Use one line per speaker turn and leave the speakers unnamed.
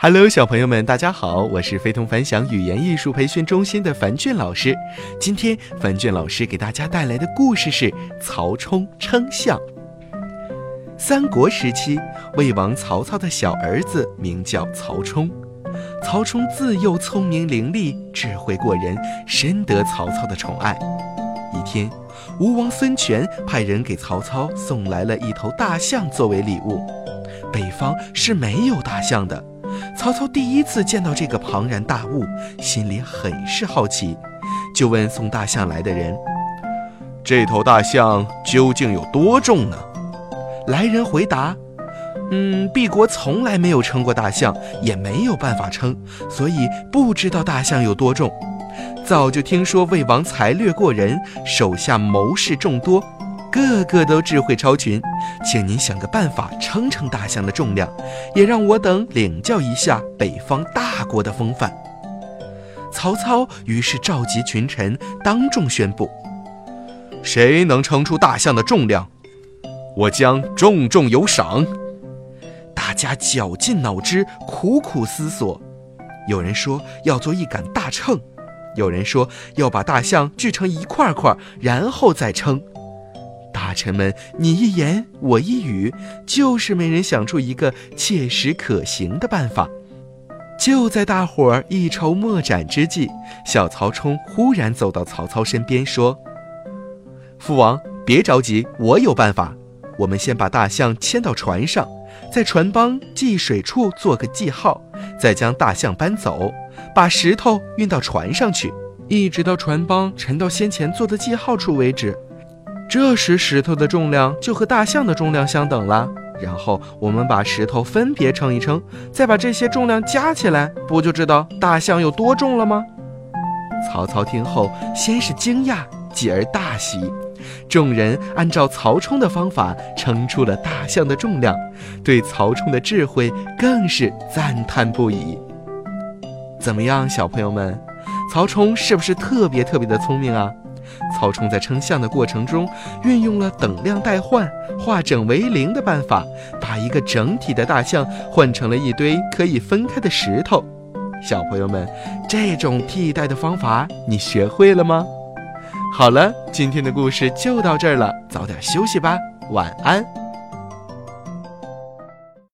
Hello，小朋友们，大家好，我是非同凡响语言艺术培训中心的樊俊老师。今天樊俊老师给大家带来的故事是曹冲称象。三国时期，魏王曹操的小儿子名叫曹冲。曹冲自幼聪明伶俐，智慧过人，深得曹操的宠爱。一天，吴王孙权派人给曹操送来了一头大象作为礼物。北方是没有大象的。曹操第一次见到这个庞然大物，心里很是好奇，就问送大象来的人：“
这头大象究竟有多重呢？”
来人回答：“嗯，敝国从来没有称过大象，也没有办法称，所以不知道大象有多重。早就听说魏王才略过人，手下谋士众多。”个个都智慧超群，请您想个办法称称大象的重量，也让我等领教一下北方大国的风范。曹操于是召集群臣，当众宣布：
谁能称出大象的重量，我将重重有赏。
大家绞尽脑汁，苦苦思索。有人说要做一杆大秤，有人说要把大象锯成一块块，然后再称。大臣们你一言我一语，就是没人想出一个切实可行的办法。就在大伙儿一筹莫展之际，小曹冲忽然走到曹操身边说：“父王，别着急，我有办法。我们先把大象牵到船上，在船帮系水处做个记号，再将大象搬走，把石头运到船上去，一直到船帮沉到先前做的记号处为止。”这时石头的重量就和大象的重量相等了。然后我们把石头分别称一称，再把这些重量加起来，不就知道大象有多重了吗？曹操听后，先是惊讶，继而大喜。众人按照曹冲的方法称出了大象的重量，对曹冲的智慧更是赞叹不已。怎么样，小朋友们，曹冲是不是特别特别的聪明啊？曹冲在称象的过程中，运用了等量代换、化整为零的办法，把一个整体的大象换成了一堆可以分开的石头。小朋友们，这种替代的方法你学会了吗？好了，今天的故事就到这儿了，早点休息吧，晚安。